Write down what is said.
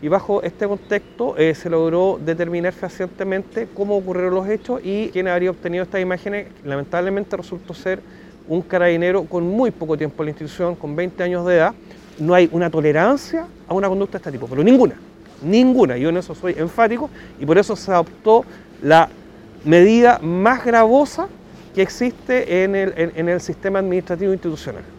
y bajo este contexto eh, se logró determinar fehacientemente cómo ocurrieron los hechos y quién habría obtenido estas imágenes. Lamentablemente resultó ser un carabinero con muy poco tiempo en la institución, con 20 años de edad. No hay una tolerancia a una conducta de este tipo, pero ninguna, ninguna. Yo en eso soy enfático y por eso se adoptó la medida más gravosa que existe en el, en el sistema administrativo institucional.